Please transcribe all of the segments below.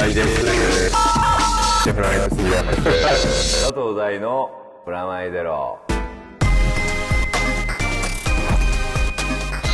大です。杉山です。佐藤大のプラマイゼロ。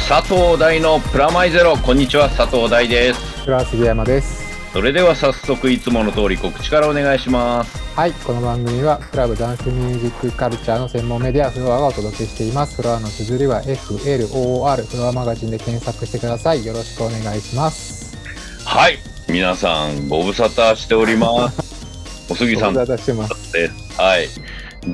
佐藤大のプラマイゼロこんにちは佐藤大ですフラ杉山です。それでは早速いつもの通り告知からお願いしますはい、この番組はクラブダンスミュージックカルチャーの専門メディアフロアがお届けしています。フロアの綴りは FLOR フロアマガジンで検索してください。よろしくお願いします。はい皆さんご無沙汰しておりますお杉さんご無沙汰してます。はい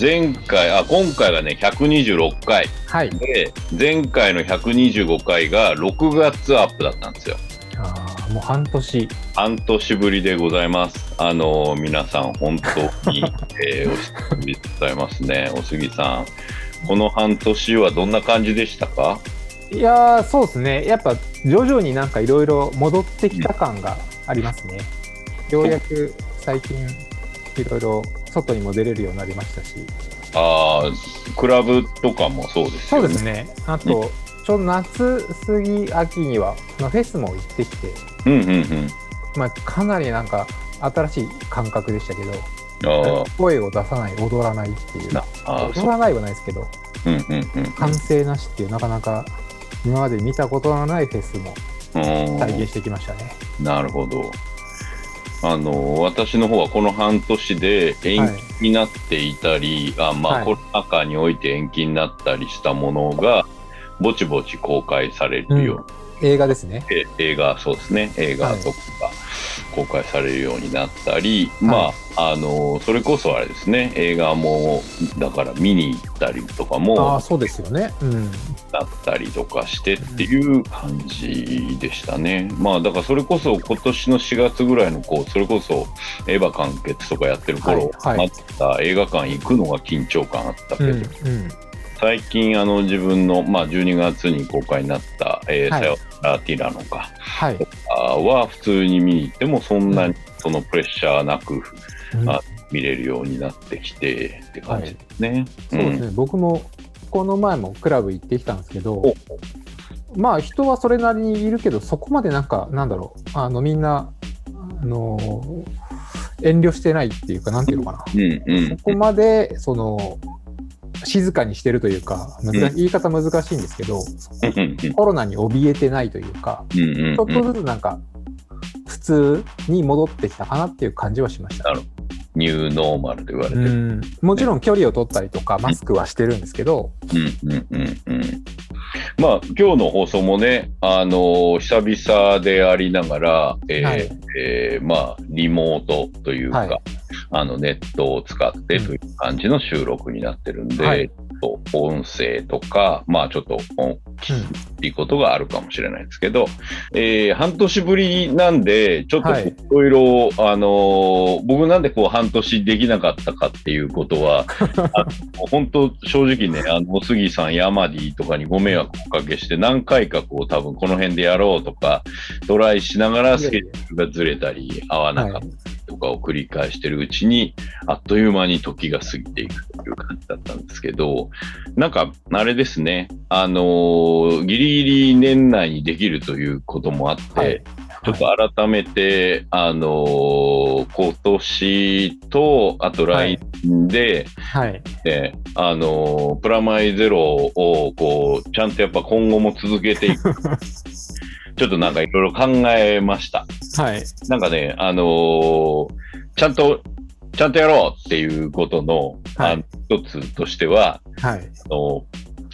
前回あ今回がね126回はい。で前回の125回が6月アップだったんですよあーもう半年。半年ぶりでございます。あの皆さん本当に、えーお久しぶりでございますね。お杉さん、この半年はどんな感じでしたか？いやー、そうですね。やっぱ徐々になんかいろいろ戻ってきた感がありますね。ようやく最近いろいろ外にも出れるようになりましたし。ああ、クラブとかもそうですよね。そうですね。あと、ちょうど夏過ぎ秋にはまあフェスも行ってきて、うんうんうん。まあ、かなりなんか新しい感覚でしたけどあ声を出さない踊らないっていう。踊らないはないですけどうんうんうん歓声なしっていうなかなか今まで見たことのないフェスもうん。体験してきましたね。なるほど。あの私の方はこの半年で延期になっていたり、あまあ、はいコロナ禍において延期になったりしたものがぼちぼち公開されるように映画ですね。え映画そうですね映画とかが公開されるようになったり、まああのそれこそあれですね映画もだから見に行ったりとかあもあそうですよね。うん。なったりとかしてっていう感じでしたね。まあだからそれこそ今年の4月ぐらいのこうそれこそエヴァ完結とかやってる頃、はいはいまた映画館行くのが緊張感あったけど、うんうん。最近あの自分の、まあ、12月に公開になった「えーはいさよならティラノか」はい。は普通に見に行ってもそんなにそのプレッシャーなくうんあ見れるようになってきてって感じですね。そうですね。僕もこの前もクラブ行ってきたんですけどお、まあ人はそれなりにいるけどそこまでなんかなんだろう。あのみんなあの遠慮してないっていうかなんていうのかな。うんうんそこまでその静かにしてるというか言い方難しいんですけど、コロナに怯えてないというかうんうんちょっとずつなんか普通に戻ってきたかなっていう感じはしました。なるニューノーマルと言われてうる。ん。もちろん距離を取ったりとかマスクはしてるんですけど、うんうんうんうん。まあ今日の放送もね、あのー久々でありながら、えーはい。えーまあリモートというか、はい。あのネットを使ってという感じの収録になってるんで、と音声とか、まあちょっと音いいことがあるかもしれないですけど、えー半年ぶりなんで、ちょっとはい。いろいろ、あのー僕なんでこう半年できなかったかっていうことは、本当正直ね、あの、お杉さん、ヤマディとかにご迷惑をおかけして、何回かこう多分この辺でやろうとか、トライしながらスケジュールがずれたり、合わなかったりとかを繰り返してるうちに、あっという間に時が過ぎていくという感じだったんですけど、なんか、あれですね、あのーギリギリ年内にできるということもあって、はい。ちょっと改めて、あのー今年と、あと来年で、はい。であのープラマイゼロを、こう、ちゃんとやっぱ今後も続けていく。ちょっとなんかいろいろ考えました。はい。なんかね、あのーちゃんと、ちゃんとやろうっていうことの、はい。あの一つとしては、はい。あの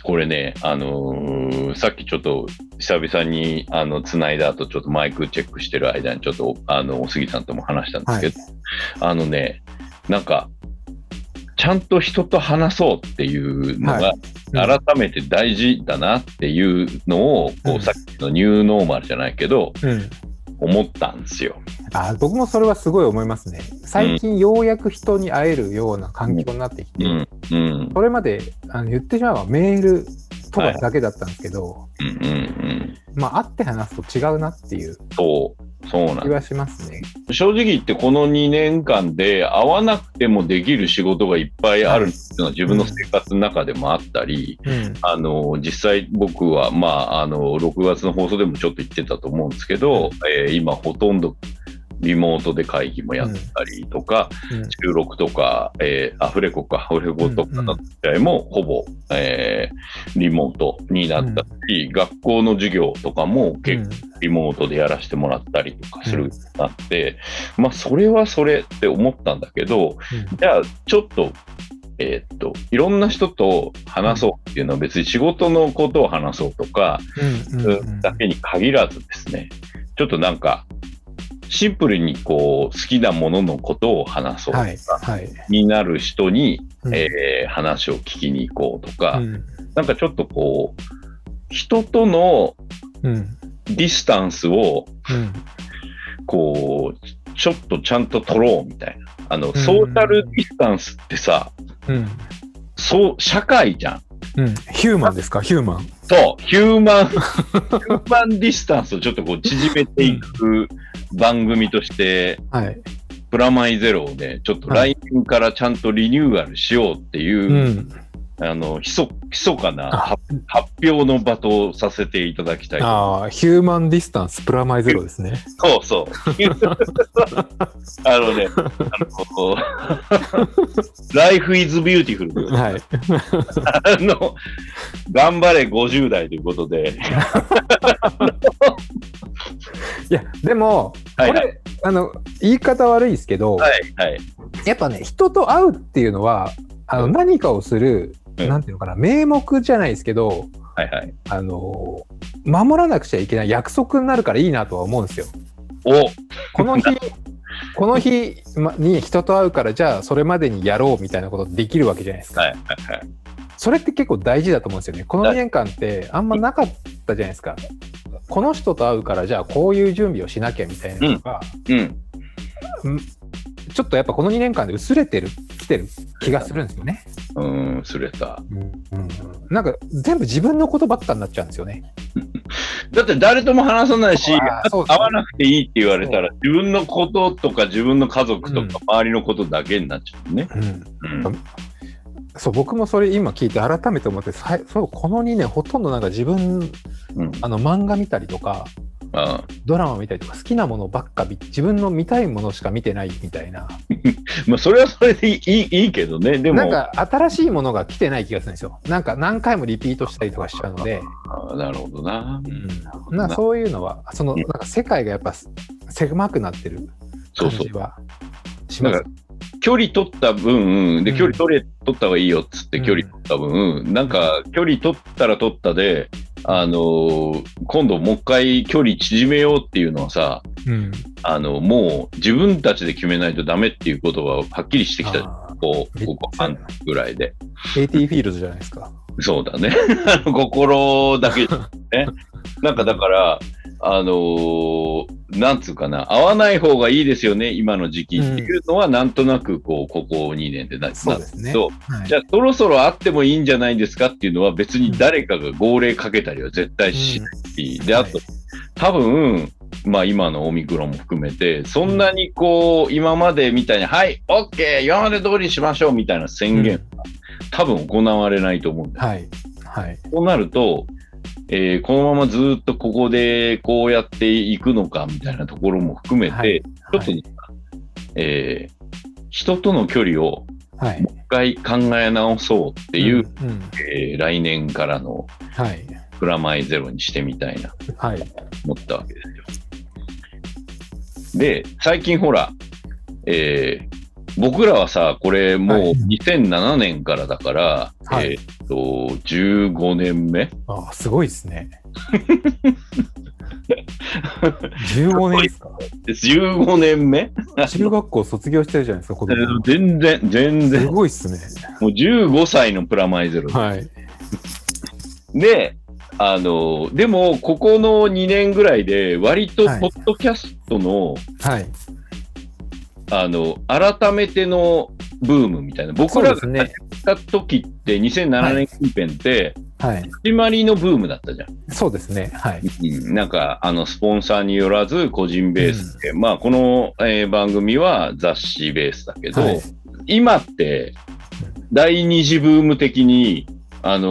これね、あのーさっきちょっと久々にあの繋いだ後、ちょっとマイクチェックしてる間に、ちょっとあのお杉さんとも話したんですけど、あのね、なんか、ちゃんと人と話そうっていうのが、はい改めて大事だなっていうのを、こうさっきのニューノーマルじゃないけど、うん。思ったんですよ。あ僕もそれはすごい思いますね。最近ようやく人に会えるような環境になってきて、うん、うん、それまであの言ってしまえばメールとかだけだったんですけど、うん、うん、うん。まあ会って話すと違うなっていうそう、そうなん気はしますね。正直言ってこの2年間で会わなくてもできる仕事がいっぱいあるっていうのは自分の生活の中でもあったり、うんあの、実際僕は、まあ、あの、6月の放送でもちょっと言ってたと思うんですけど、えー今ほとんどリモートで会議もやったりとか、うん。収録とか、えーアフレコか、アフレコとかの試合もほぼ、えーリモートになったし、学校の授業とかも結構リモートでやらせてもらったりとかするようになって、まあ、それはそれって思ったんだけど、じゃあ、ちょっと、えーっと、いろんな人と話そうっていうのは別に仕事のことを話そうとか、うんうんうん。だけに限らずですね、ちょっとなんか、シンプルにこう、好きなもののことを話そうとか、はいはい。になる人に、うん。えー話を聞きに行こうとか、うん。なんかちょっとこう、人とのうん。ディスタンスを、うん。こう、ちょっとちゃんと取ろうみたいな。あの、ん。ソーシャルディスタンスってさ、うん。そう、社会じゃん。うんヒューマンですか？ヒューマン。そう、ヒューマン、ヒューマンディスタンスをちょっとこう縮めていく番組として、はい。プラマイゼロをね、ちょっと来年からちゃんとリニューアルしようっていう、うん。あの、ひそ、密かなあ発発表の場とさせていただきたいと。ああ、ヒューマンディスタンスプラマイゼロですね。そうそう。あのね、あの、Life is beautiful。はい。あの、頑張れ50代ということで。いや、でも、これ、はいはいあの、言い方悪いですけど、はい、はい。やっぱね、人と会うっていうのは、あの、うん何かをする、うんなんていうのかな、名目じゃないですけど、はい、はい。あの、守らなくちゃいけない約束になるからいいなとは思うんですよ。おこの日、この日まに人と会うから、じゃあそれまでにやろうみたいなことできるわけじゃないですか。はい、はい、はい。それって結構大事だと思うんですよね。この2年間ってあんまなかったじゃないですか。この人と会うから、じゃあこういう準備をしなきゃみたいなのが、うん。ちょっとやっぱこの2年間で薄れてる、きてる気がするんですよね。うん、すれた。なんか全部自分のことばっかになっちゃうんですよね。だって誰とも話さないし、会わなくていいって言われたら、自分のこととか自分の家族とか周りのことだけになっちゃうね。うんうん。そう僕もそれ今聞いて改めて思ってそうこの2年ほとんどなんか自分うん。あの漫画見たりとかあドラマ見たりとか好きなものばっか見自分の見たいものしか見てないみたいな。まあ、それはそれでいいいいけどね。でも、なんか新しいものが来てない気がするんですよ。なんか何回もリピートしたりとかしちゃうので、あーなるほどな。うん、なそういうのはそのなんか世界がやっぱ狭くなってるそうそう。感じ。はします。なんか距離取った分、で、うん。距離取れ、取った方がいいよっつってうん距離取った分、なんか距離取ったら取ったで、あのー今度もう一回距離縮めようっていうのはさ、うんあの、もう自分たちで決めないとダメっていうことははっきりしてきた。あこう、ここ半年ぐらいで。ー AT フィールドじゃないですかそうだね。心だけ ね。なんかだから、あのーなんつうかな、合わない方がいいですよね、今の時期。っていうのは、なんとなく、こう、ここ2年でなそうですね。はい。じゃあ、そろそろ会ってもいいんじゃないですかっていうのは、別に誰かが号令かけたりは絶対しないし、で、あと、多分、まあ今のオミクロンも含めて、そんなにこう、今までみたいに、はい、オッケー、今まで通りにしましょうみたいな宣言、多分行われないと思うんだよ。はい。はい。そうなると、えーこのままずっとここでこうやっていくのかみたいなところも含めて、はい。ちょっと、ねえー人との距離をはい。もう一回考え直そうっていう、うんうん。えー来年からのはい。プラマイゼロにしてみたいなはい。思ったわけですよ。で、最近ほら、えー僕らはさ、これもうはい。2007年からだから、はい。えーっと、15年目？あすごいですね。15年ですか ?15 年目？中学校卒業してるじゃないですか子供。全然、全す然。ごいっすね。もう15歳のプラマイゼロ。はい。で、あの、でも、ここの2年ぐらいで、割と、ポはい。ッドキャストの、はいあの、改めてのブームみたいな。僕らがそうですね。始めた時って、2007年近辺って、はい。始まりのブームだったじゃん。そうですね。はい。うん。なんか、あの、スポンサーによらず、個人ベースで、まあ、この、えー番組は雑誌ベースだけど、はい。今って、第二次ブーム的に、あの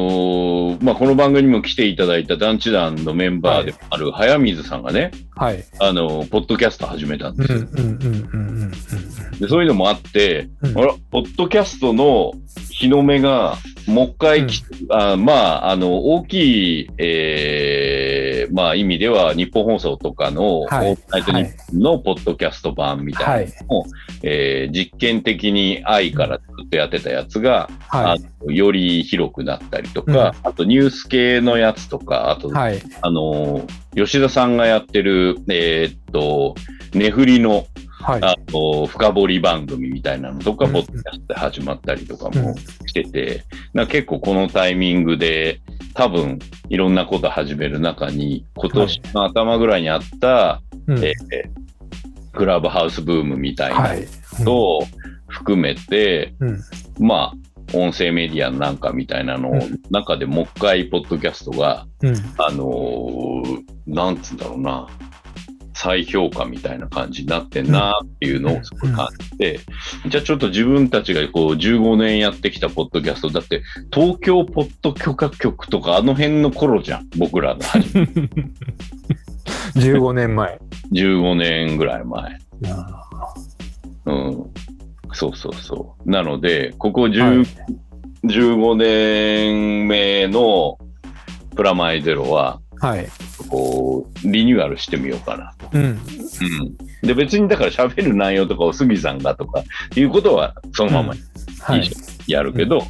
ーまあ、この番組にも来ていただいた団地団のメンバーでもある早水さんがね、はい。あのーポッドキャスト始めたんですよ。うんうんうんうんうんうん。でそういうのもあって、うん。あら、ポッドキャストの日の目が、もう一回き、あまあ、あの、大きい、えーまあ、意味では、日本放送とかの、はい。オールナイトニッポンのポッドキャスト版みたいなのを、えー実験的に愛からずっとやってたやつが、はい。あのより広くなったりとか、あとニュース系のやつとか、あと、はい。あの、吉田さんがやってる、えーっと、ネフリの、はい。あの、深掘り番組みたいなのとか、うんポッドキャストで始まったりとかうんもしてて、なんか結構このタイミングで、多分、いろんなこと始める中に、今年の頭ぐらいにあった、うんえークラブハウスブームみたいは。ないのを含めて、うん。まあ、音声メディアなんかみたいなの中でもう一回、ポッドキャストが、うん。あのーなんつうんだろうな、再評価みたいな感じになってんなっていうのをすごい感じて、じゃあちょっと自分たちがこう15年やってきたポッドキャスト、だって東京ポッド許可局とかあの辺の頃じゃん、僕らの始め 15年前。15年ぐらい前。あうん。そうそうそう。なので、ここ10、はい15年目のプラマイゼロは、ーはい。こう、リニューアルしてみようかなと。うん。うん。で、別にだから喋る内容とかを杉さんがとかいうことはそのままはいい。やるけど、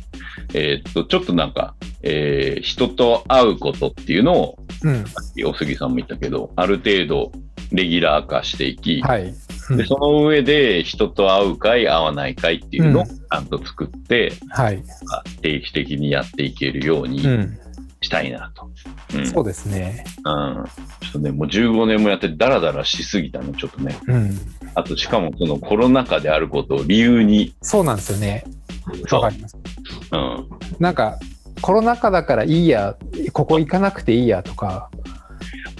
えーっと、ちょっとなんか、えー人と会うことっていうのを、うん。お杉さんも言ったけど、ある程度レギュラー化していき、はい。うんで、その上で人と会う会、会わない会っていうのをうんちゃんと作って、はい。定期的にやっていけるようにうん。したいなと。うん。そうですね。うんちょっとね、もう15年もやってダラダラしすぎたの、ちょっとね。うん。あと、しかもそのコロナ禍であることを理由に、そうなんですよね。わかります。うん。なんか、コロナ禍だからいいや、ここ行かなくていいやとか。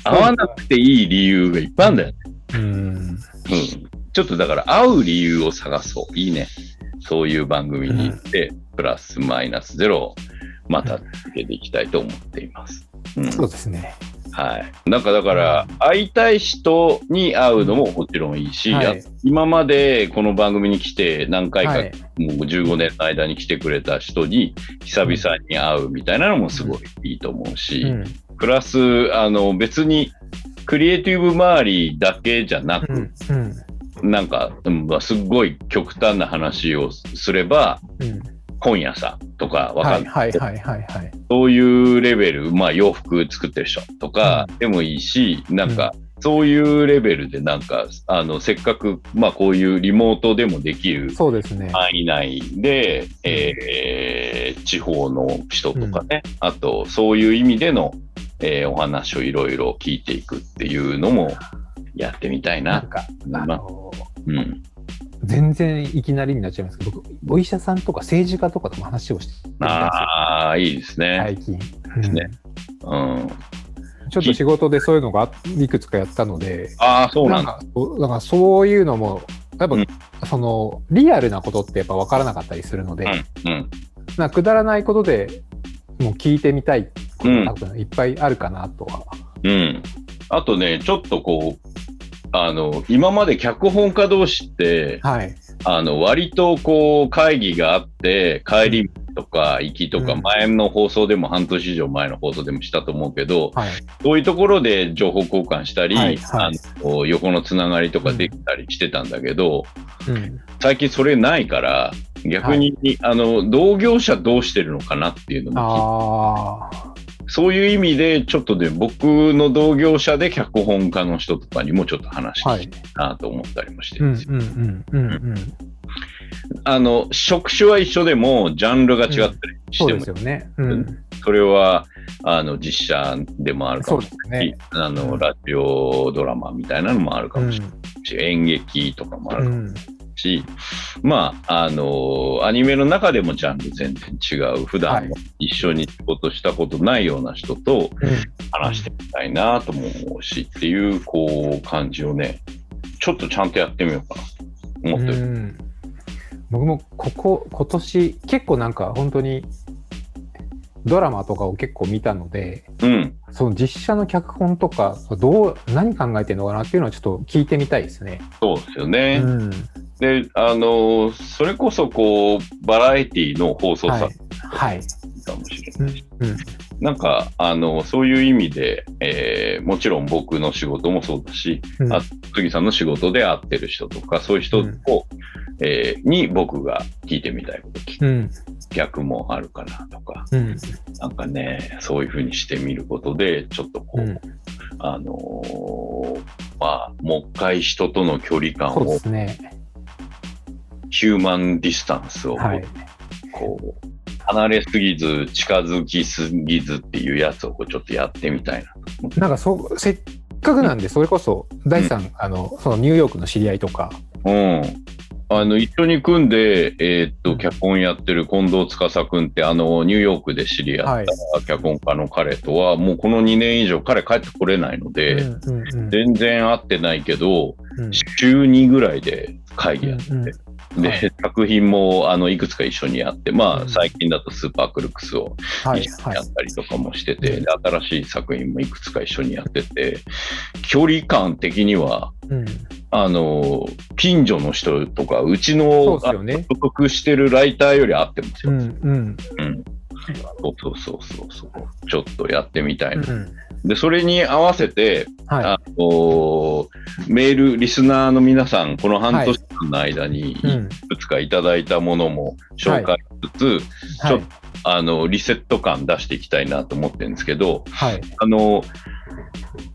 会わなくていい理由がいっぱいあるんだよね。うん。うん。ちょっとだから会う理由を探そう。いいね。そういう番組に行って、プラスマイナスゼロをまた続けていきたいと思っています。うん。そうですね。はい。なんかだから、会いたい人に会うのももちろんいいし、はいあ今までこの番組に来て何回か、はい。もう15年の間に来てくれた人に久々に会うみたいなのもすごいいいと思うし、うん。プラス、あの別にクリエイティブ周りだけじゃなく、うん。うん。なんか、すっごい極端な話をすれば、うん。本屋さんとかわかはい。んない。はい。はい。はい。はい。そういうレベル、まあ洋服作ってる人とかでもいいし、なんか、そういうレベルでなんか、あの、せっかく、まあこういうリモートでもできるそうですね。範囲内で、えー地方の人とかね、あと、そういう意味での、えーお話をいろいろ聞いていくっていうのもやってみたいな。なんか、まああの、うん。全然いきなりになっちゃいますけど、僕、お医者さんとか政治家とかとも話をしてみたいんですよああ、いいですね。最近、うんねうん。ちょっと仕事でそういうのがいくつかやったので、ああ、そうなだ。なんんか、そういうのも、やっぱ、うんその、リアルなことってやっぱ分からなかったりするので、うん。なんかくだらないことでもう聞いてみたいこと多分いっぱいあるかなとは。うん。あとね、ちょっとこう、あの、今まで脚本家同士って、はい。あの、割とこう、会議があって、帰りとか行きとか、うん前の放送でも半年以上前の放送でもしたと思うけど、はい。そういうところで情報交換したり、はいはいあの横のつながりとかできたりしてたんだけど、うん。最近それないから、逆に、あの、同業者どうしてるのかなっていうのも聞いて。そういう意味で、ちょっとね、僕の同業者で脚本家の人とかにもちょっと話はい聞き。たいなと思ったりもしてるんですよ。あの、職種は一緒でも、ジャンルが違ったりしそうても、ですよね。うん。それは、あの、実写でもあるかもしれないし、ね。あの、ラジオドラマみたいなのもあるかもしれないし、演劇とかもあるかもうん。し、まあ、あの、アニメの中でもジャンル全然違う、普段はい一緒に仕事したことないような人とうん話してみたいなとも思うしっていう、こう、感じをね、ちょっとちゃんとやってみようかなと思ってる。うん僕もここ今年結構なんか本当にドラマとかを結構見たので、うん。その実写の脚本とか、どう、何考えてるのかなっていうのはちょっと聞いてみたいですね。そうですよね。うん。で、あの、それこそこう、バラエティの放送はい作。はい。かもしれうない。ん。うん。なんか、あの、そういう意味で、えーもちろん僕の仕事もそうだし、うんあ杉さんの仕事で会ってる人とか、そういう人を、うんえーに僕が聞いてみたいこと聞くうん。逆もあるかなとか、うん。なんかね、そういうふうにしてみることで、ちょっとこう、うんあのーまあ、もう一回人との距離感を、すね。ヒューマンディスタンスを、はい。こう、離れすぎず、近づきすぎずっていうやつをこうちょっとやってみたいな。なんかそう、せっかくなんで、それこそ、第三、あの、そのニューヨークの知り合いとか、うん。あの、一緒に組んで、えーっと、脚本やってる近藤司君って、あの、ニューヨークで知り合はい。った脚本家の彼とは、もうこの2年以上、彼帰ってこれないので、うんうんうん。全然会ってないけど、うん。週2ぐらいで会議やってて、うんうんで、はい作品も、あの、いくつか一緒にやって、まあ、うん最近だとスーパークルクスをはい一緒にはいやったりとかもしてて、うんで新しい作品もいくつか一緒にやってて、距離感的には、うんあの、近所の人とか、うちの所属してるライターより合ってますよ。うんうんうん。そうそうそうそうそう。ちょっとやってみたいな。うんで、それに合わせて、はあのメール、リスナーの皆さん、この半年間の間に、い。くつかいただいたものも紹介しつつ、はい。ちょっあの、リセット感出していきたいなと思ってるんですけど、はい。あの、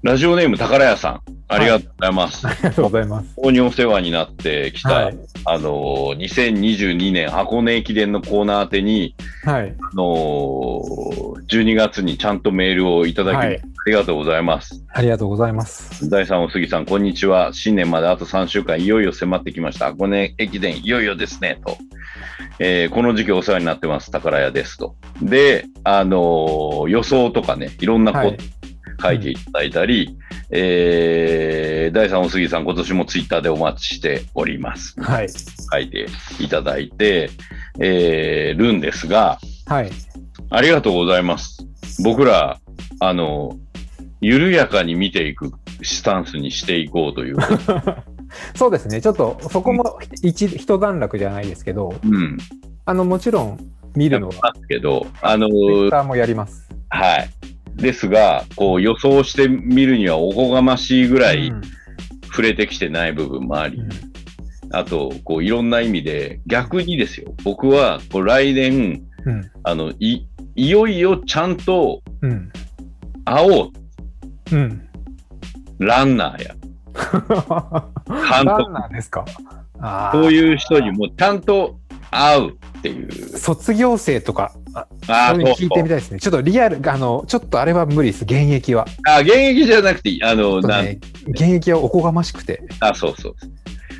ラジオネーム宝屋さん、ありがとうございます。ありがとうございます非常にお世話になってきた、はいあのー、2022年箱根駅伝のコーナー宛てに、はいあのー、12月にちゃんとメールをいただき、はいありがとうございます。ありがとうございます第3お杉さん、こんにちは。新年まであと3週間、いよいよ迫ってきました。箱根駅伝、いよいよですね、と。えーこの時期お世話になってます。宝屋です、と。で、あのー予想とかね、いろんなこと、はい書いていただいたり、えー、第3お杉さん、今年もツイッターでお待ちしております。はい書いていただいて、えー、るんですが、はいありがとうございます。僕ら、あの、緩やかに見ていくスタンスにしていこうという。そうですねちょっとそこも一一段落じゃないですけどうん。あのもちろん見るのはますけど、あのツイッターもやりますはい。ですが、こう予想してみるにはおこがましいぐらいうん。触れてきてない部分もあり、うん。あと、こういろんな意味で逆にですよ。僕はこう来年、うん。あの、い、いよいよちゃんとうん。会おう。うん。ランナーや、監督、ですか？そういう人にもちゃんと会うっていう。卒業生とかああ聞い。てみたいですね。ちょっとリアルあのちょっとあれは無理です。現役は。あ、現役じゃなくていい、あの、ね現役はおこがましくて。あ、そうそう。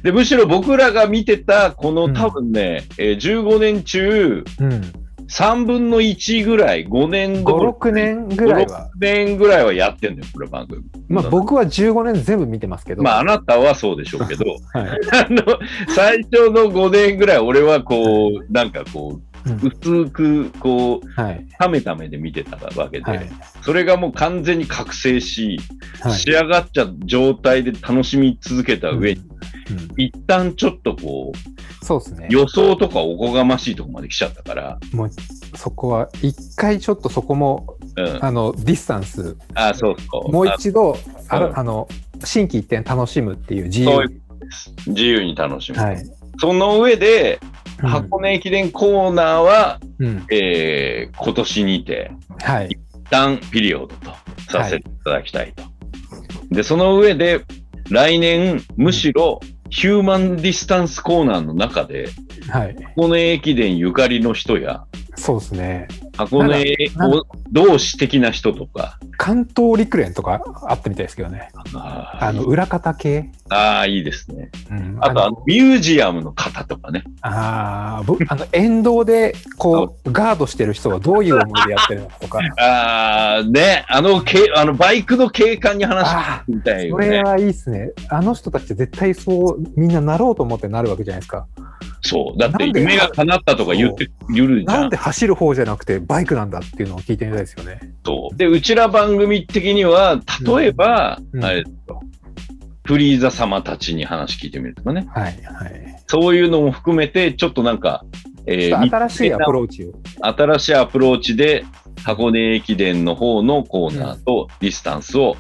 で、むしろ僕らが見てた、このうん。多分ね、えー15年中、うん。3分の1ぐらい、5年どころ56年ぐらいは。5 6年ぐらいはやってんだよ、これ番組。まあ僕は15年全部見てますけど、まあ、あなたはそうでしょうけど、はい。あの、最初の5年ぐらい、俺はこう、なんかこう、うん薄く、こう、はめためで見てたわけで、はい。それがもう完全に覚醒し、はい。仕上がっちゃ状態で楽しみ続けた上に、うん。一旦ちょっとこう、そうですね。予想とかおこがましいとこまで来ちゃったから、もうそこは一回ちょっとそこもうん。あのディスタンス。あ、そうそう。もう一度あう。んあの心機一転楽しむっていう自由。自由に楽しむ。はいその上で、うん。箱根駅伝コーナーは、うん。えー今年にて、はい。一旦ピリオドとさせていただきたいと。で、その上で、来年、むしろ、ヒューマンディスタンスコーナーの中で、はい。箱根駅伝ゆかりの人や、そうですね。箱根同士的な人とか、関東陸連とかあってみたいですけどね。ああの裏方系、あー、いいですね。うん、あと、ああののミュージアムの方とかね。あーぼ あの沿道でこうガードしてる人はどういう思いでやってるのかとか。ああ、ね、あの、けあのバイクの景観に話あみたいよね。それはいいっすね。あの人たちって絶対そうみんななろうと思ってなるわけじゃないですかそう。だって夢が叶ったとか言って言るじゃんなんで。走る方じゃなくてバイクなんだっていうのを聞いてみたいですよね。そう。で、うちら番組的には、例えば、うんあれですよ。フリーザ様たちに話聞いてみるとかね。はいはい。そういうのも含めて、ちょっとなんか、えちょっと新しいアプローチを。新しいアプローチで、箱根駅伝の方のコーナーとディスタンスを、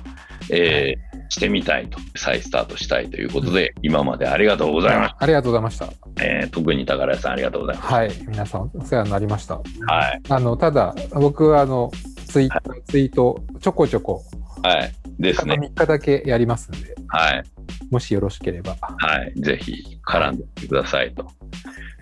えーしてみたいと、再スタートしたいということで、今までありがとうございましありがとうございました。た。えー特に宝屋さんありがとうございまはい。皆さんお世話になりました。す。はい。あの、ただ、僕はあの、ツイッター、ツイート、ちょこちょこ、はい。ですね。3日だけやりますんで、はい。もしよろしければ。はい。ぜひ絡んでくださいと。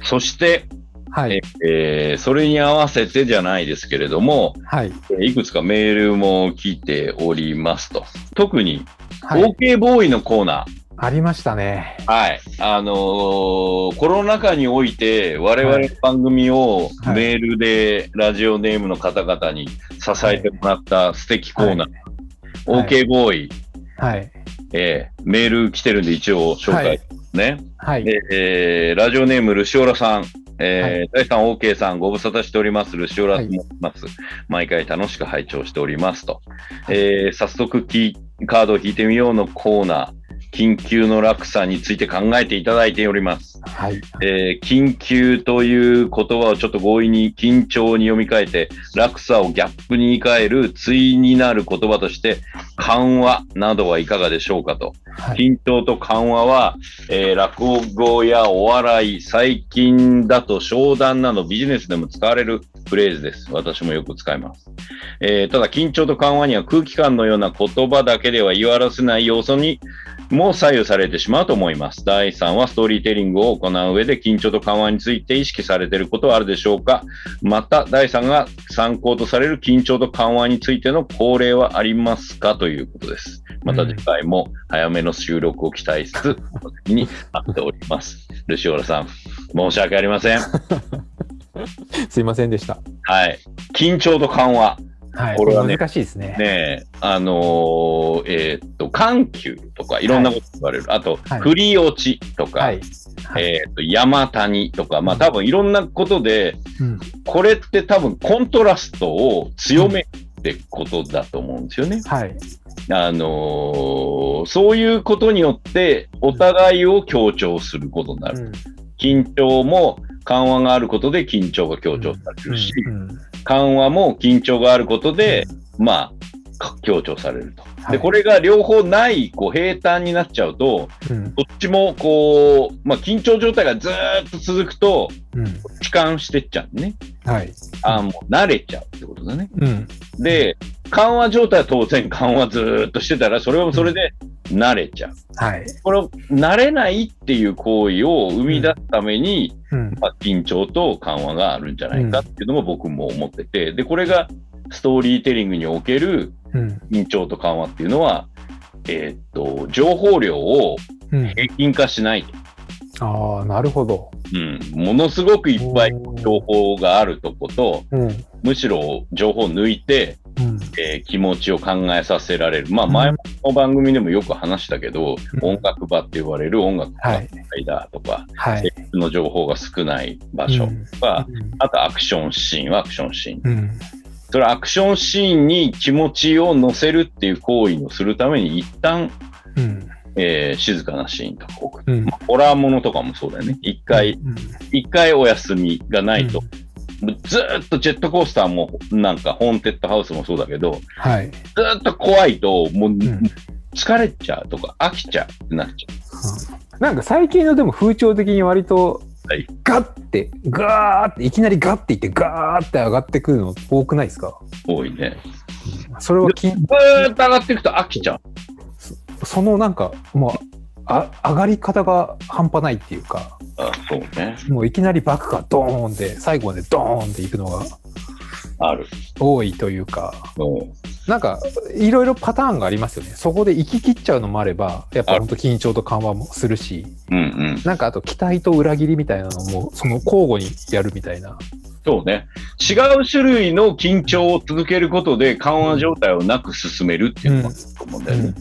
そして、はい。えーそれに合わせてじゃないですけれども、はい。えーいくつかメールも来ておりますと。特に、はい。OK ボーイのコーナー。ありましたね。はい。あのーコロナ禍において、我々の番組をはいメールでラジオネームの方々に支えてもらった素敵コーナー。はい OK ボーイ、はい。えーメール来てるんで一応紹介ね。はい。でえーラジオネームルシオラさん。えー大さん、OK さん、ご無沙汰しております。ルシオラと申します。毎回楽しく拝聴しておりますと。えー早速キー、カードを引いてみようのコーナー、緊急の落差について考えていただいております。はい。えー緊急という言葉をちょっと強引に緊張に読み替えて、落差をギャップに言い換える対になる言葉として、緩和などはいかがでしょうかと。はい。緊張と緩和は、えー落語やお笑い、最近だと商談などビジネスでも使われるフレーズです。私もよく使います。えーただ、緊張と緩和には空気感のような言葉だけでは言い表せない要素にも左右されてしまうと思います。第3はストーリーテリングを行う上で緊張と緩和について意識されていることはあるでしょうかまた、第3が参考とされる緊張と緩和についての恒例はありますかということです。また次回も早めの収録を期待しつつ、お時に待っております。ルシオラさん、申し訳ありません。すいませんでした。はい。緊張と緩和。はい。これはね難しいですね。ねえ、あのーえーっと、緩急とかいろんなこと言われる。あと、はい振り落ちとか、はい。はい。えーっと、山谷とか、まあ多分いろんなことで、うんこれって多分コントラストを強めるってことだと思うんですよね。はい。あのーそういうことによって、お互いを強調することになる。うん緊張も緩和があることで緊張が強調されるし、うんうん緩和も緊張があることで、まあ、か強調されると。で、はいこれが両方ない、こう、平坦になっちゃうと、うんどっちも、こう、まあ、緊張状態がずーっと続くと、うん痴漢してっちゃうね。はい。ああ、もう慣れちゃうってことだね。うん。で、緩和状態は当然緩和ずーっとしてたら、それもそれで慣れちゃう。はい。これを慣れないっていう行為を生み出すために、うん。まあ、緊張と緩和があるんじゃないかっていうのも僕も思ってて、で、これがストーリーテリングにおけるうん。緊張と緩和っていうのは、えーっと、情報量をうん。平均化しないと。ああ、なるほど。うん。ものすごくいっぱい情報があるとこと、うん。うん。むしろ情報を抜いて、えー気持ちを考えさせられる。まあ、前の番組でもよく話したけど、うん音楽場って呼ばれる音楽はい。だとか、はい。の情報が少ない場所とか、あとアクションシーンはアクションシーン。うん。それはアクションシーンに気持ちを乗せるっていう行為をするために一旦、うん。えー静かなシーンとか置く。うん。まあホラーものとかもそうだよね。一回、うん、一回お休みがないと、ずーっとジェットコースターもなんかホーンテッドハウスもそうだけど、はい。ずーっと怖いともう、ん疲れちゃうとか飽きちゃうってなっちゃなんか最近のでも風潮的に割とはいガッて、ガーって、いきなりガッていってガーって上がってくるの多くないですか？う。多いね。それはきんずーっと上がっていくと飽きちゃう。そのなんか、もう、あ上がり方が半端ないっていうか、あそうね。もういきなりバックがドーンで、最後までドーンっていくのがある。多いというか、うんなんか、いろいろパターンがありますよね。そこで行き切っちゃうのもあれば、やっぱ本当緊張と緩和もするし、うんうん。なんかあと期待と裏切りみたいなのも、その交互にやるみたいな。そうね。違う種類の緊張を続けることで緩和状態をなく進めるっていうのがあると思うんだよね。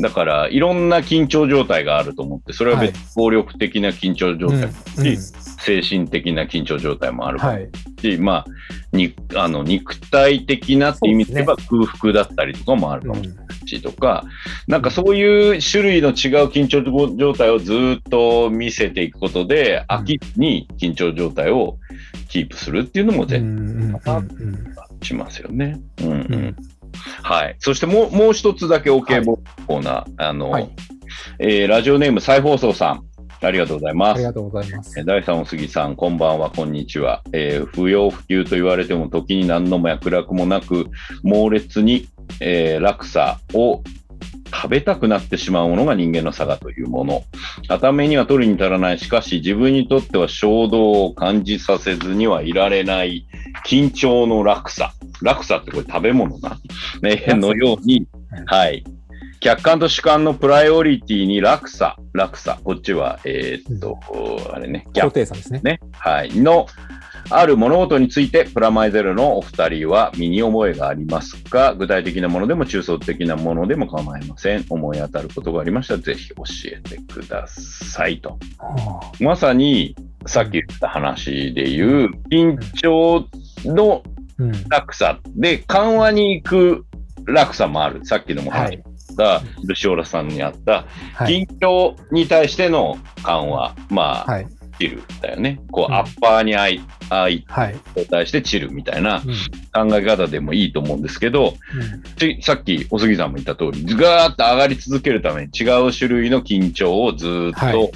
だから、いろんな緊張状態があると思って、それは別に暴力的な緊張状態もあるし、精神的な緊張状態もあるはい。し、まあ、にあの肉体的なって意味で言えば空腹だったりとかもあるかもしれないしとか、なんかそういう種類の違う緊張状態をずっと見せていくことで、飽きずに緊張状態をキープするっていうのもうん。う絶んうんうん。対しますよね。うん。うんはい。そしてもう、もう一つだけ OK ボコーナー。あの、はいえーラジオネーム再放送さん。ありがとうございます。ありがとうございますえ。ー第3お杉さん、こんばんは、こんにちは。えー不要不急と言われても、時に何の脈絡もなく、猛烈に、えー落差を食べたくなってしまうものが人間の差がというもの。頭目には取りに足らない。しかし、自分にとっては衝動を感じさせずにはいられない緊張の落差。落差ってこれ食べ物な。ね、のように、はい。客観と主観のプライオリティに落差、落差。こっちは、えーっと、あれね、ギャッ高プ低差ですね。ね。はい。の、ある物事について、プラマイゼロのお二人は身に覚えがありますか？具体的なものでも抽象的なものでも構いません。思い当たることがありましたら、ぜひ教えてくださいと。はまさに、さっき言った話で言う、緊張の。落差で緩和に行く落差もある。さっきのも話はい。した、ルシオラさんにあった、はい。緊張に対しての緩和。まあ、はい。チルだよね。こう、うんアッパーに相相はい。対してチルみたいなうん。考え方でもいいと思うんですけど、さっきお杉さんも言った通り、ガーッと上がり続けるために違う種類の緊張をずーっと、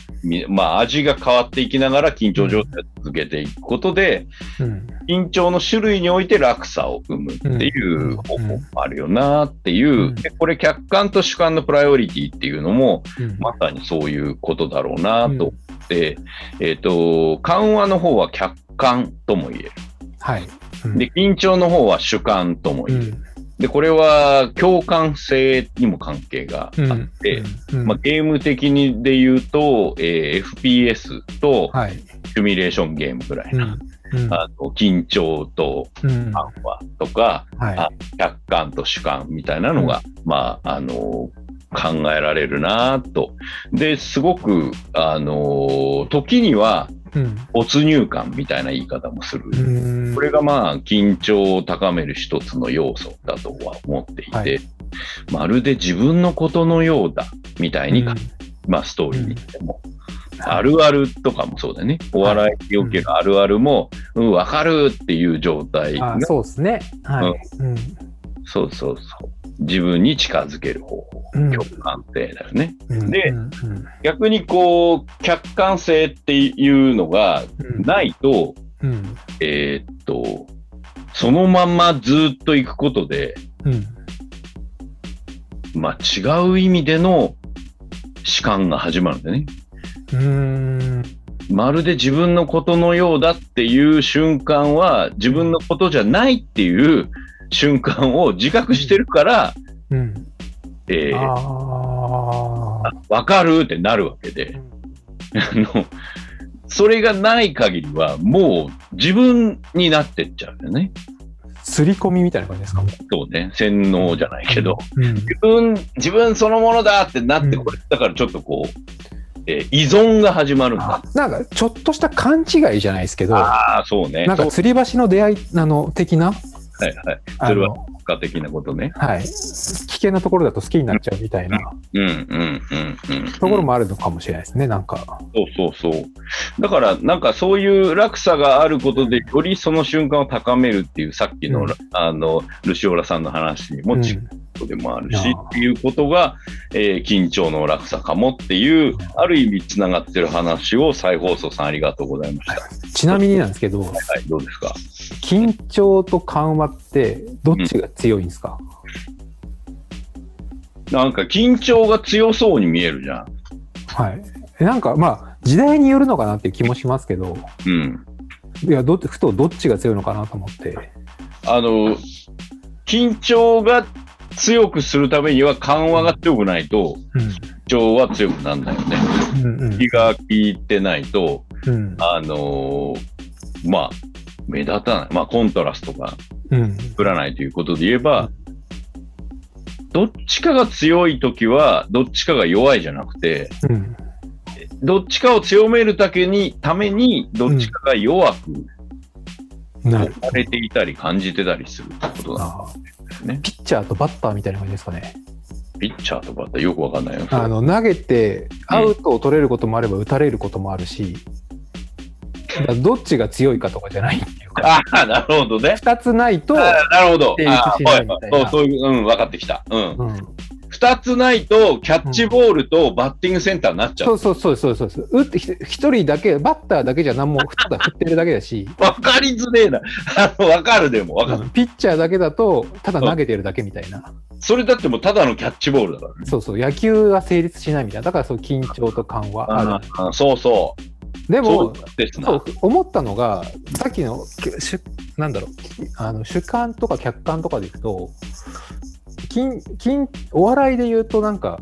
まあ味が変わっていきながら緊張状態を続けていくことで、うん。緊張の種類において落差を生むっていう方法もあるよなっていう、これ客観と主観のプライオリティっていうのも、うんまさにそういうことだろうなと思って、えっ、と、緩和の方は客観とも言える。はい。うんで、緊張の方は主観ともう言える。ん。で、これは共感性にも関係があって、うんまあ、ゲーム的にで言うと、えー FPS とはい。シミュレーションゲームぐらいな、うん。あの緊張とうん。緩和とか、は客観と主観みたいなのが、まあ、あの考えられるなと。で、すごく、あの時には、い。うん。没入感みたいな言い方もする。うんこれがまあ、緊張を高める一つの要素だとは思っていて、はいまるで自分のことのようだ、みたいに、まあ、ストーリーにしても、あるあるとかもそうだよね。お笑いにおけるあるあるも、うん、わかるっていう状態そうですね。はい。うん。そうそうそう。自分に近づける方法。うん共感性だよね。うんでうん逆にこう、客観性っていうのがうんないと、うん。えーっと、そのまんまずっと行くことで、うん。まあ違う意味での主観が始まるんだよね。うん。まるで自分のことのようだっていう瞬間は自分のことじゃないっていう瞬間を自覚してるから、うん。えーああ。わかるってなるわけで、あの、それがない限りはもう自分になってっちゃうよね。すり込みみたいな感じですか？そうね。洗脳じゃないけど、うん。自分、自分そのものだってなって、うんこれ、だからちょっとこう、えー依存が始まるんだあ。なんか、ちょっとした勘違いじゃないですけど、ああ、そうね。なんか、吊り橋の出会い、あの、的な、はいはい。あそれはの、結果的なことね。はい。危険なところだと好きになっちゃうみたいなうんうんうんうん。ところもあるのかもしれないですね、なんか。そうそうそう。だから、なんかそういう落差があることで、よりその瞬間を高めるっていう、さっきの、うんあの、ルシオラさんの話にもうん近いことでもあるし、うんっていうことが、えー緊張の落差かもっていう、ある意味つながってる話を再放送さんありがとうございました。はちなみになんですけど、い、どうですか？緊張と緩和って、どっちが強いんですか、なんか緊張が強そうに見えるじゃん。はい。えなんか、まあ、時代によるのかなっていう気もしますけど、うん。いや、どふとどっちが強いのかなと思って。あの、緊張が強くするためには緩和が強くないと、緊張は強くならないよね。うん。うん。気が利いてないと、うん。あのーまあ、目立たない。まあ、コントラストがうん。作らないということで言えば、どっちかが強いときは、どっちかが弱いじゃなくて、うん。どっちかを強めるだけに、ために、どっちかが弱く置。かれていたり感じてたりするってことなんあですね。ピッチャーとバッターみたいな感じですかね。ピッチャーとバッターよくわかんないよ。あの投げてアウトを取れることもあれば打たれることもあるし、だからどっちが強いかとかじゃないっていうか、ああ、なるほどね。二つないと、なるほど。成立しないみたいなああそうそういう、うん、分かってきた。うん。うん、二つないと、キャッチボールとバッティングセンターになっちゃ。そううそうそうそうそうそう打ってひ一人だけバッターだけじゃ何もただ振ってるだけだし、わかりづれえな。わかるでも、わかる。うんピッチャーだけだとただ投げてるだけみたいな、それだってもうただのキャッチボールだからね。そうそう野球は成立しないみたいなだからそう緊張と緩和あるああそうそう。でも。そう思ったのがさっきのしゅなんだろうあの主観とか客観とかでいくと金金お笑いで言うとなんか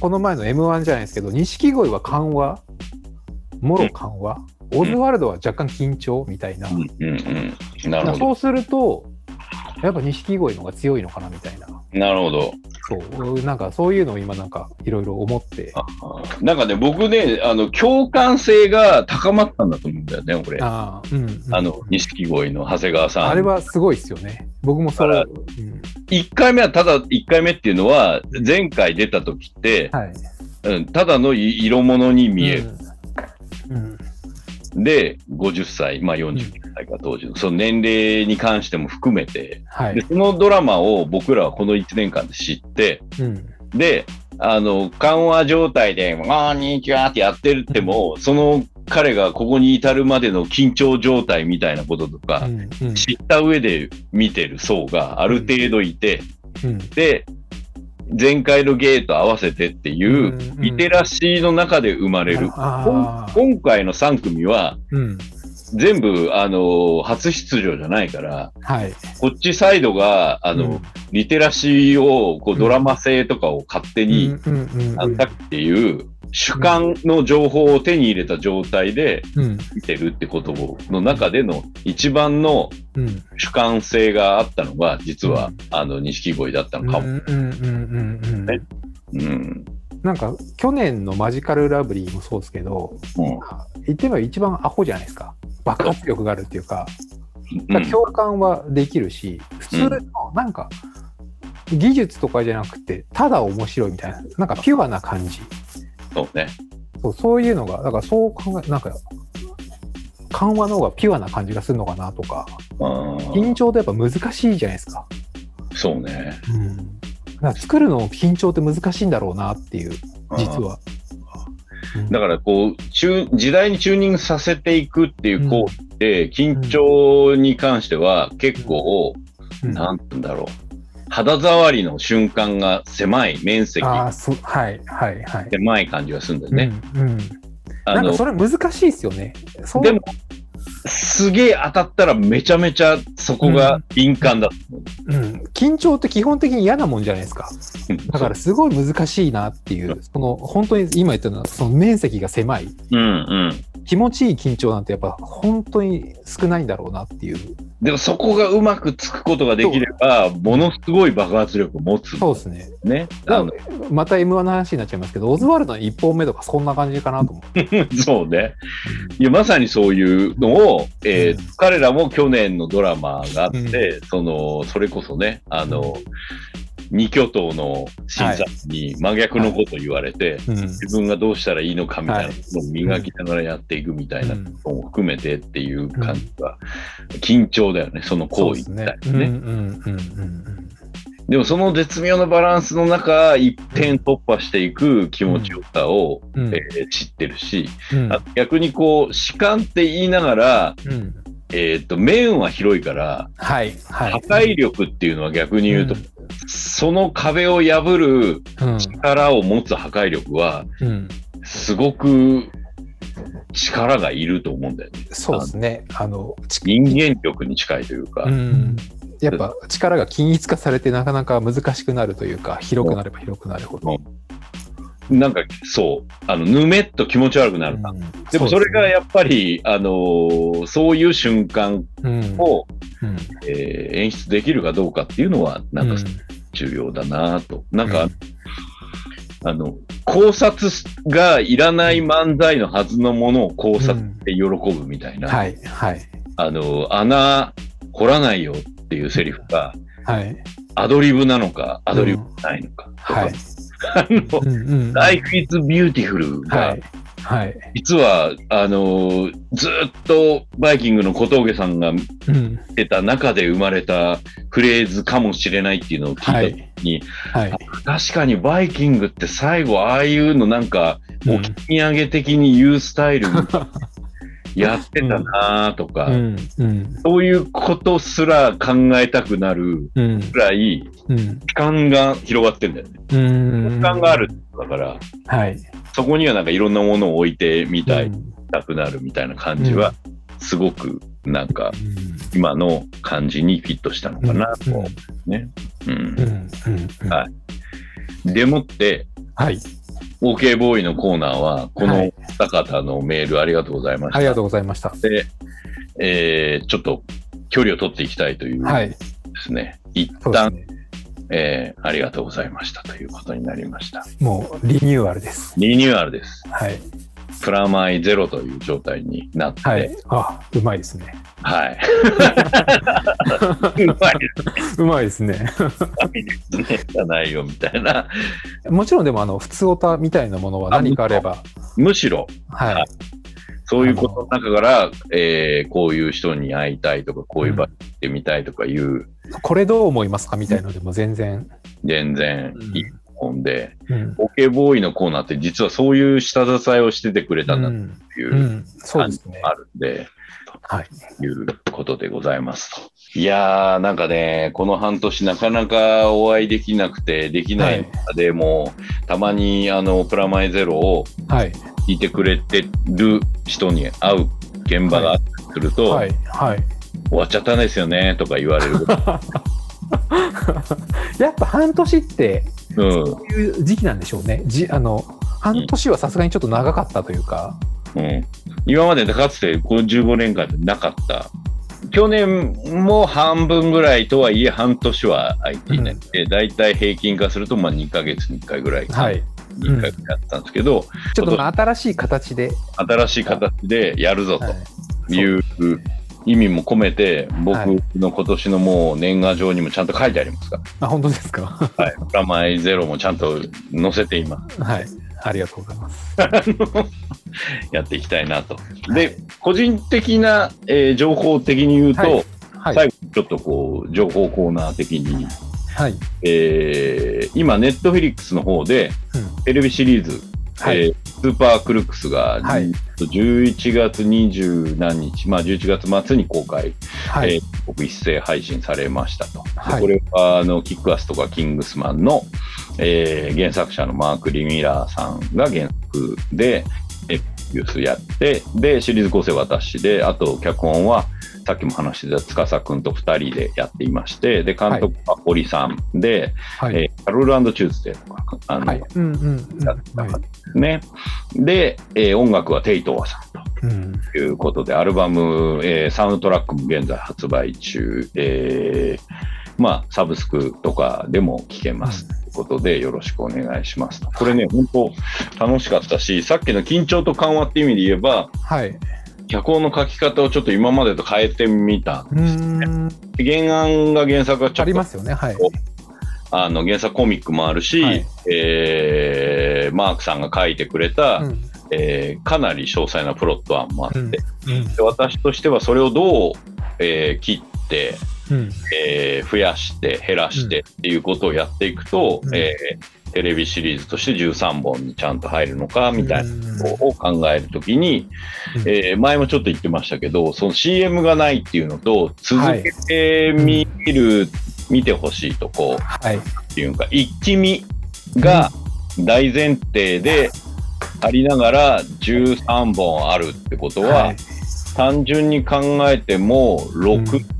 この前の m 1じゃないですけど錦鯉は緩和？もろ緩和、オズワルドは若干緊張みたいな、うんうんうん。なるほど。そうするとやっぱ錦鯉の方が強いのかなみたいななるほど。そうなんかそういうのを今なんかいろいろ思ってああなんかね、僕ね、あの、共感性が高まったんだと思うんだよね、俺。ああー、うんうんの、錦鯉の長谷川さん。あれはすごいですよね僕もそう、だかうん1回目はただ、1回目っていうのは、前回出た時って、はいうん、ただのい色物に見える。うんうんで、50歳、まあ49歳か当時の、その年齢に関しても含めて、はい。でそのドラマを僕らはこの1年間で知って、うん。で、あの、緩和状態で、こんにちはってやってるっても、その彼がここに至るまでの緊張状態みたいなこととか、うんうん知った上で見てる層がある程度いて、うんで、前回のゲーと合わせてっていう、うんうんリテラシーの中で生まれる。あー今回の3組は、うん。全部、あの、初出場じゃないから、はい。こっちサイドが、あの、うんリテラシーを、こう、うんドラマ性とかを勝手に、あったっていう、主観の情報を手に入れた状態でうん見てるってことの中での一番のうん主観性があったのが、実はうん、あの、錦鯉だったのかも。うんうんうんうんうんねうん。なんか去年のマジカルラブリーもそうですけど、うん言ってみれば一番アホじゃないですか。爆発力があるっていうか、うん共感はできるし、普通のなんか技術とかじゃなくて、ただ面白いみたいな、なんかピュアな感じ。そうね。そうそういうのが、だからそう考え、なんか、緩和の方がピュアな感じがするのかなとか、うん緊張ってやっぱ難しいじゃないですか。そうね。うん。だから作るの緊張って難しいんだろうなっていう、実は。うんだからこう、チュー時代にチューニングさせていくっていう行為って、緊張に関しては結構、うんなんて言うんだろう。肌触りの瞬間が狭い、面積ああ、そう、はい、はい、はい。狭い感じがするんだよね。うん、うん。あのなんかそれ難しいですよね。でも、すげえ当たったらめちゃめちゃそこが敏感だと思うん、緊張って基本的に嫌なもんじゃないですか。う。だからすごい難しいなっていう、その本当に今言ったのは、その面積が狭い、うんうん。気持ちいい緊張なんてやっぱ本当に少ないんだろうなっていう。でもそこがうまくつくことができれば、ものすごい爆発力を持つんだそうですね。ね。あのまた M1 の話になっちゃいますけど、オズワルドの1本目とかそんな感じかなと思って。そうね。いや、まさにそういうのを、えーうん彼らも去年のドラマがあって、うその、それこそね、あの、二巨頭の審査に真逆のことを言われて、うん。自分がどうしたらいいのかみたいなことを磨きながらやっていくみたいなことも含めてっていう感じが、緊張だよね、その行為みたいなね。でもその絶妙なバランスの中、一点突破していく気持ちよさを、うん。うん。えー知ってるし、うん。あ逆にこう、主観って言いながら、うん。えっ、と、面は広いから、はい。はい。破壊力っていうのは逆に言うと、うんその壁を破るうん力を持つ破壊力は、うんすごく力がいると思うんだよね。そうですね。あの、ち人間力に近いというか。うん、やっぱ力が均一化されてなかなか難しくなるというか広くなれば広くなるほど。なんか、そう、あの、ぬめっと気持ち悪くなる。うん。でもそれがやっぱり、あのーそういう瞬間うん。を、うん。えー演出できるかどうかっていうのは、なんか、うん。重要だなと。なんか、あの、考察がいらない漫才のはずのものを考察して喜ぶみたいな。はい、はい、あの、穴掘らないよっていうセリフが、はい。アドリブなのか、アドリブないのかとか、はい。あの、うんうんうん Life is Beautiful が、はい。はい。実は、あのずっとバイキングの小峠さんがうん。出た中で生まれたフレーズかもしれないっていうのを聞いた時に、はい。確かにバイキングって最後ああいうのなんか、うん置き土産的に言うスタイル やってたなとか、うん。うん。そういうことすら考えたくなるうん。くらい、うん。期間が広がってんだよね。うん。期間がある。だから、はい。そこにはなんかいろんなものを置いてみたい、うんたくなるみたいな感じは、すごくなんかうん今の感じにフィットしたのかなと思うんうん。うん。はいでもって、はい。OK ボーイのコーナーは、このはい二方のメールありがとうございました。ありがとうございました。で、えーちょっと距離を取っていきたいというではい。すね。一そうです旦、ね。えーありがとうございましたということになりました。もうリニューアルです。リニューアルです。はい。プラマイゼロという状態になって、はい。あ、うまいですね。はい。うまいうまいですね。ですね。じゃないよみたいな。もちろんでも、あの、普通オタみたいなものは何かあれば、むしろ、はい。そういうことの中から、えーこういう人に会いたいとか、こういう場に行ってみたいとかいう、これどう思いますかみたいのでも全然。全然いいと思うんで、うん。OK ボーイのコーナーって実はそういう下支えをしててくれたんだっうんていう。感じもあるんで、はい。ということでございますと。いやー、なんかね、この半年なかなかお会いできなくて、できない中でも、たまにあの、プラマイゼロをはい。聞いてくれてる人に会う現場があったりすると、はい。はい。終わっちゃったんですよね、とか言われる。やっぱ半年って、うん。そういう時期なんでしょうね。じあの、半年はさすがにちょっと長かったというか。うん。今までかつてこの15年間でなかった。去年も半分ぐらいとはいえ半年は空いていない。で、大体平均化するとまあ2ヶ月に1回ぐらい。はい。2回やったんですけど、ちょっとまあ新しい形で。新しい形でやるぞはいという意味も込めて、僕はいの今年のもう年賀状にもちゃんと書いてありますかあ、本当ですか？ら。はい。プラマイゼロもちゃんと載せています。はい。ありがとうございます。やっていきたいなと。で、個人的な、えー情報的に言うと、はいはい。最後ちょっとこう、情報コーナー的に、はい。えー今、ネットフィリックスの方で、うんテレビシリーズ、はいえースーパークルックスが、はい11月20何日、まあ11月末に公開、はい。えー僕一斉配信されましたと。ではいこれは、あの、キックアスとかキングスマンの、えー原作者のマーク・リミラーさんが原作で、えーニュースやって、で、シリーズ構成は私で、あと、脚本は、さっきも話してた司くんと二人でやっていまして、で、監督は堀さんで、はい。えーカロルチューズデーとか、あの、はい。うんうんうん。やった方ですね。で、えー音楽はテイトーさんと。うん。ということで、アルバム、えーサウンドトラックも現在発売中、えーまあ、サブスクとかでも聴けます。ということで、よろしくお願いしますと。これね、本当楽しかったし、さっきの緊張と緩和っていう意味で言えば、はい。脚本の書き方をちょっと今までと変えてみた。うーん。原案が原作がちょありっとますよね。はい。あの原作コミックもあるし、はいえーマークさんが書いてくれた、うん。えーかなり詳細なプロット案もあって、うん。で私としてはそれをどう、えー切って、うん。えー増やして減らしてっていうことをやっていくと、うんえーテレビシリーズとして13本にちゃんと入るのかみたいなことを考えるときに、うん。えー前もちょっと言ってましたけどその CM がないっていうのと続けて見る、見てほしいとこはい。っていうか一気見が大前提でありながら13本あるってことは、はい。単純に考えても6、うん。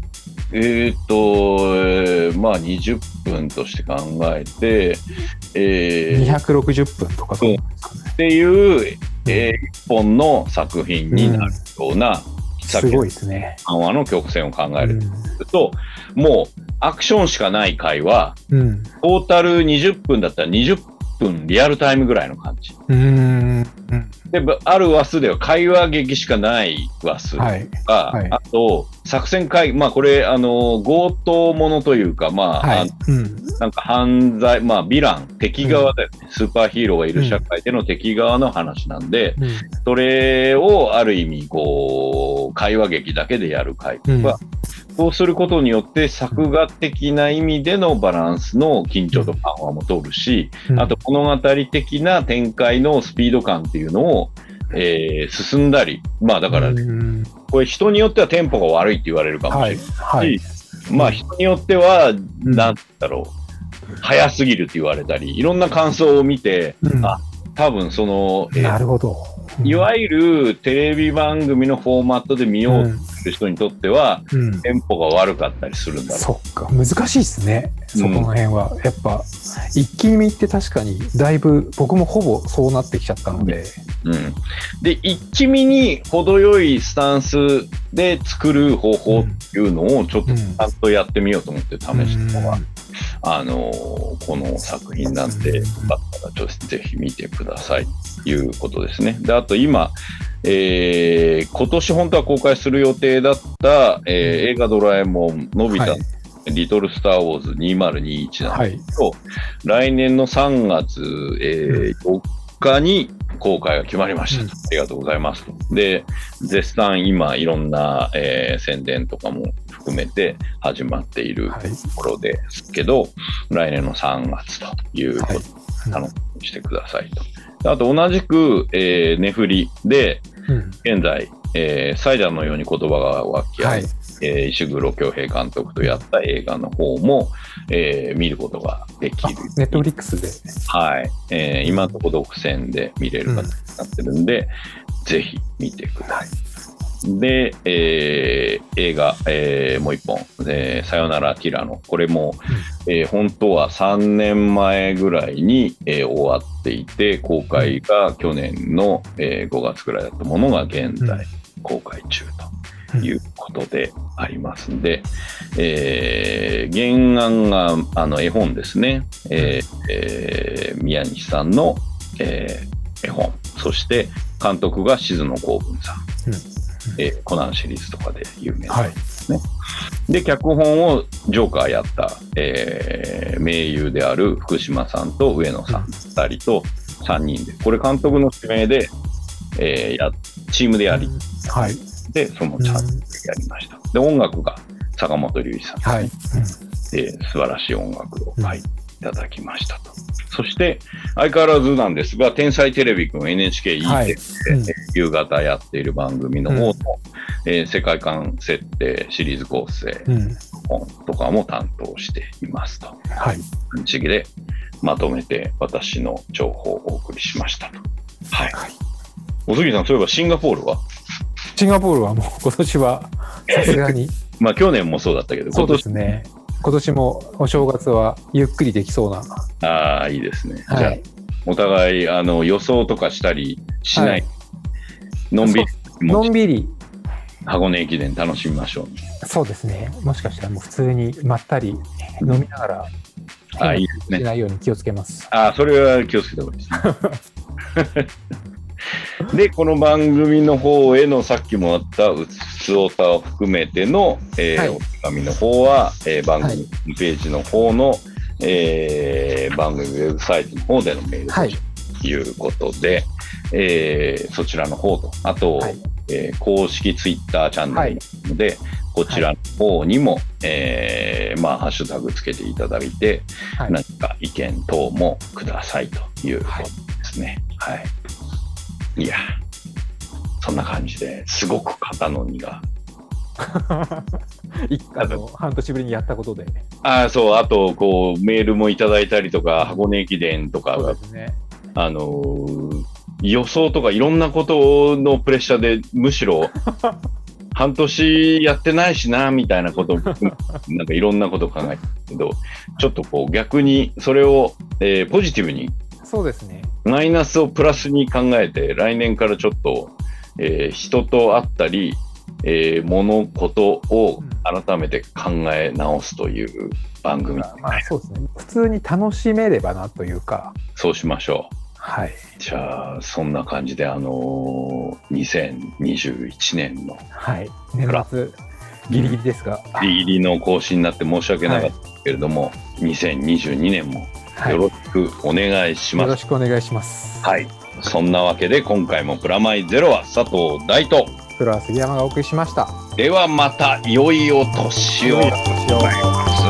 えっ、と、えーまあ20分として考えて、えー。260分とかうん。っていう、えー一本の作品になるような、さっきのすごいですね。緩和の曲線を考えるうん。と、もうアクションしかない回は、うん。トータル20分だったら20分リアルタイムぐらいの感じ。うーん。で、ぶある話数では会話劇しかない話数とか、はい。はいあと、作戦会、まあこれ、あの、強盗ものというか、まあ、はい。うん。なんか犯罪、まあ、ヴィラン、敵側だよね、スーパーヒーローがいる社会での敵側の話なんで、うんそれをある意味、こう、会話劇だけでやる回とか、そうすることによって、作画的な意味でのバランスの緊張と緩和も取るし、うんあと物語的な展開のスピード感っていうのを、えー進んだり、まあだから、うんこれ人によってはテンポが悪いって言われるかもしはい。れない。はい。まあ人によっては、んなんだろう、早すぎるって言われたり、いろんな感想を見て、うんあ多分その、えーなるほど。いわゆるテレビ番組のフォーマットで見ようとする人にとっては、うん。テンポが悪かったりするんだろそっか、難しいですね。そこの辺は。やっぱ、一気見って確かに、だいぶ、僕もほぼそうなってきちゃったので。う。うん、で、一気見に程よいスタンスで作る方法っていうのをちょっとうんちゃんとやってみようと思って試したのが、うんあのこの作品なんで、よかったらぜひ見てくださいということですね。で、あと今、えー今年本当は公開する予定だった、えー映画ドラえもん、のび太、はいリトルスター・ウォーズ2021なん。ですけど、来年の3月、えー4日に公開が決まりましたと。うんありがとうございますと。で、絶賛今いろんな、えー宣伝とかも含めて始まっているはい。ところですけど、来年の3月ということはいで楽しみにしてくださいと。であと同じく、えー、ネフリで、うん。現在、えー、サイダーのように言葉が湧き合う、はい。えー石黒恭平監督とやった映画の方も、えー見ることができある。ネットフリックスで。はい。えー今のところ独占で見れる形になってるんで、ぜひ見てください。で、えー映画、えーもう一本、えーさよならティラノ。これも、えー本当は3年前ぐらいに、えー終わっていて、公開が去年の、えー5月ぐらいだったものが現在公開中ということでありますんで、えー原案があの絵本ですね、えーえー宮西さんの、えー絵本、そして監督が静野公文さん、うん。えーコナンシリーズとかで有名な、はい。で、脚本をジョーカーやった、えー名優である福島さんと上野さん、2人と3人で、これ監督の指名で、えーやチームでやり、はい。で、そのチャンスでやりました。で、音楽が坂本龍一さん、はい。えー素晴らしい音楽を書いていただきましたと。そして、相変わらずなんですが、天才テレビくん NHKE で、はいえー夕方やっている番組の方の、えー世界観設定、シリーズ構成。本とかも担当していますと。はい。地域でまとめて私の情報をお送りしましたと。はい。はいお杉さん、そういえばシンガポールは？シンガポールはもう今年はさすがに、まあ去年もそうだったけど、そう今年ですね。今年もお正月はゆっくりできそうな。ああ、いいですね。じゃあはい。お互いあの予想とかしたりしない、はいのんびりのんびり、箱根駅伝楽しみましょう。そうですね。もしかしたらもう普通にまったり飲みながら、あいいですねしないように気をつけます。ああ、それは気をつけた方がいいですね。で、この番組の方へのさっきもあったうつおたを含めての、えーはい。お手紙の方は、えー番組ホームページの方の、えー番組ウェブサイトの方でのメールはい。ということで、えーそちらの方と、あと、はい。えー公式ツイッターチャンネルなので、こちらの方にも、えーまあ、ハッシュタグつけていただいて、はい。何か意見等もくださいということですね。はい。い、や、そんな感じですごく肩の荷が。一あの半年ぶりにやったことで。ああ、そう、あと、こう、メールもいただいたりとか、箱根駅伝とかね。あのー予想とかいろんなことのプレッシャーで、むしろ、半年やってないしな、みたいなことを、なんかいろんなこと考えてるけど、ちょっとこう逆にそれを、えーポジティブに、そうですね。マイナスをプラスに考えて、来年からちょっと、えー人と会ったり、えー物事をうん改めて考え直すという番組、まあそうですね。普通に楽しめればなというか、そうしましょう。はい。じゃあ、そんな感じで、あのー2021年のはい。年末、ギリギリですが、ギリギリの更新になって申し訳なかったけれども、2022年もはい、よよろしくお願いします。ろしくお願いします。はい。そんなわけで、今回もプラマイゼロは佐藤大と、プロは杉山がお送りしました。ではまた良いお年を。良いお年を